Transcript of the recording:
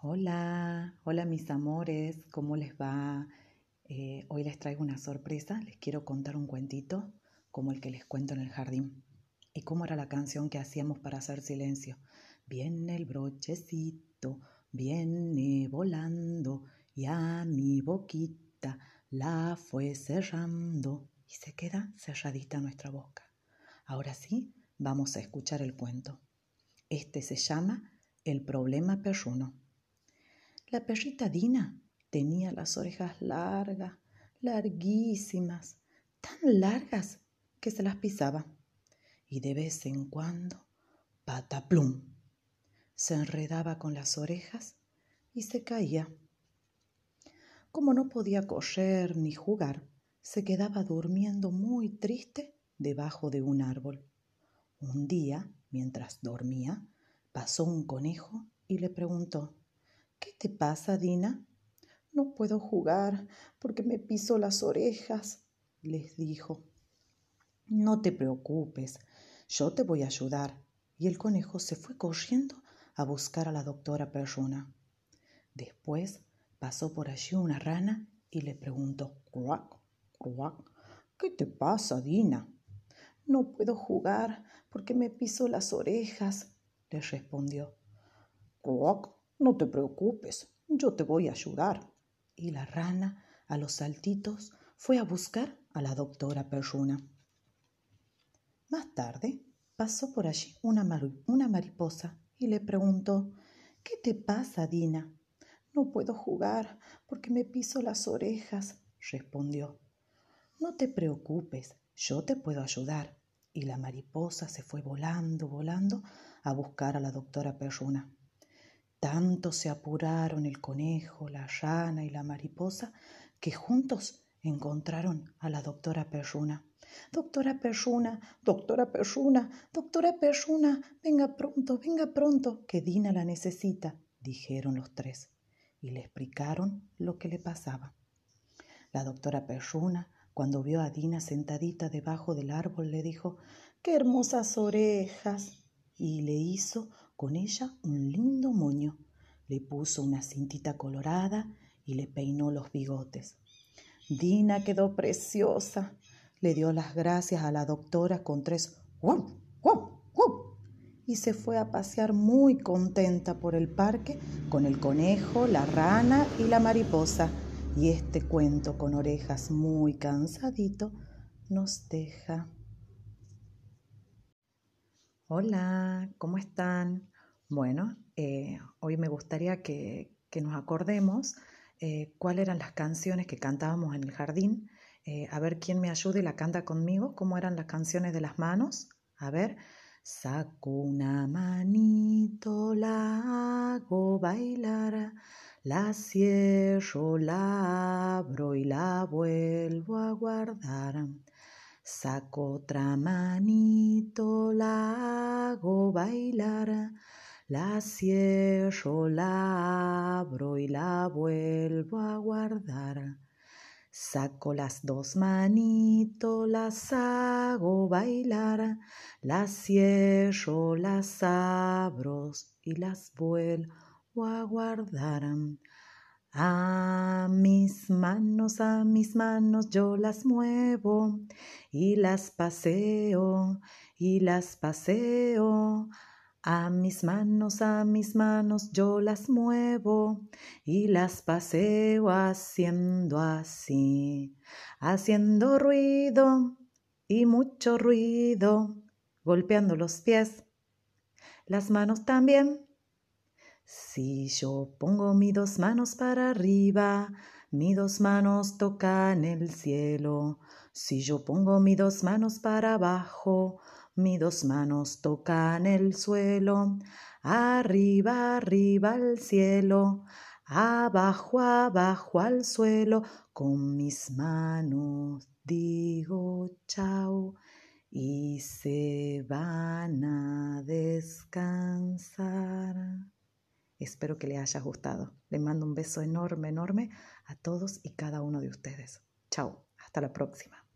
Hola, hola mis amores, ¿cómo les va? Eh, hoy les traigo una sorpresa, les quiero contar un cuentito como el que les cuento en el jardín. ¿Y cómo era la canción que hacíamos para hacer silencio? Viene el brochecito, viene volando y a mi boquita la fue cerrando y se queda cerradita nuestra boca. Ahora sí, vamos a escuchar el cuento. Este se llama El problema perruno. La perrita Dina tenía las orejas largas, larguísimas, tan largas que se las pisaba. Y de vez en cuando, pataplum, se enredaba con las orejas y se caía. Como no podía correr ni jugar, se quedaba durmiendo muy triste debajo de un árbol. Un día, mientras dormía, pasó un conejo y le preguntó ¿Qué te pasa, Dina? No puedo jugar porque me piso las orejas, les dijo. No te preocupes, yo te voy a ayudar. Y el conejo se fue corriendo a buscar a la doctora Perruna. Después pasó por allí una rana y le preguntó, cuac, cuac, ¿qué te pasa, Dina? No puedo jugar porque me piso las orejas, le respondió. No te preocupes, yo te voy a ayudar. Y la rana, a los saltitos, fue a buscar a la doctora Perruna. Más tarde pasó por allí una, una mariposa y le preguntó ¿Qué te pasa, Dina? No puedo jugar porque me piso las orejas, respondió. No te preocupes, yo te puedo ayudar. Y la mariposa se fue volando, volando a buscar a la doctora Perruna. Tanto se apuraron el conejo, la rana y la mariposa que juntos encontraron a la doctora Perruna. Doctora Perruna, doctora Perruna, doctora Perruna, venga pronto, venga pronto, que Dina la necesita, dijeron los tres, y le explicaron lo que le pasaba. La doctora Perruna, cuando vio a Dina sentadita debajo del árbol, le dijo, ¡Qué hermosas orejas! y le hizo con ella un lindo moño. Le puso una cintita colorada y le peinó los bigotes. Dina quedó preciosa. Le dio las gracias a la doctora con tres ¡Wow! ¡Wow! ¡Wow! y se fue a pasear muy contenta por el parque con el conejo, la rana y la mariposa. Y este cuento con orejas muy cansadito nos deja. Hola, ¿cómo están? Bueno, eh, hoy me gustaría que, nos acordemos eh, cuáles eran las canciones que cantábamos en el jardín. Eh, a ver quién me ayude y la canta conmigo. ¿Cómo eran las canciones de las manos? A ver. Saco una manito, la hago bailar, la cierro, la abro y la vuelvo a guardar. Saco otra manito, la hago bailar, la cierro, la abro y la vuelvo a guardar. Saco las dos manitos, las hago bailar, las cierro, las abro y las vuelvo a guardar. A mis manos, a mis manos yo las muevo y las paseo y las paseo. A mis manos, a mis manos yo las muevo y las paseo haciendo así, haciendo ruido y mucho ruido, golpeando los pies, las manos también si yo pongo mis dos manos para arriba, mis dos manos tocan el cielo. Si yo pongo mis dos manos para abajo, mis dos manos tocan el suelo. Arriba, arriba al cielo, abajo, abajo al suelo. Con mis manos digo chao y se van a descansar. Espero que le haya gustado. Le mando un beso enorme, enorme a todos y cada uno de ustedes. Chao, hasta la próxima.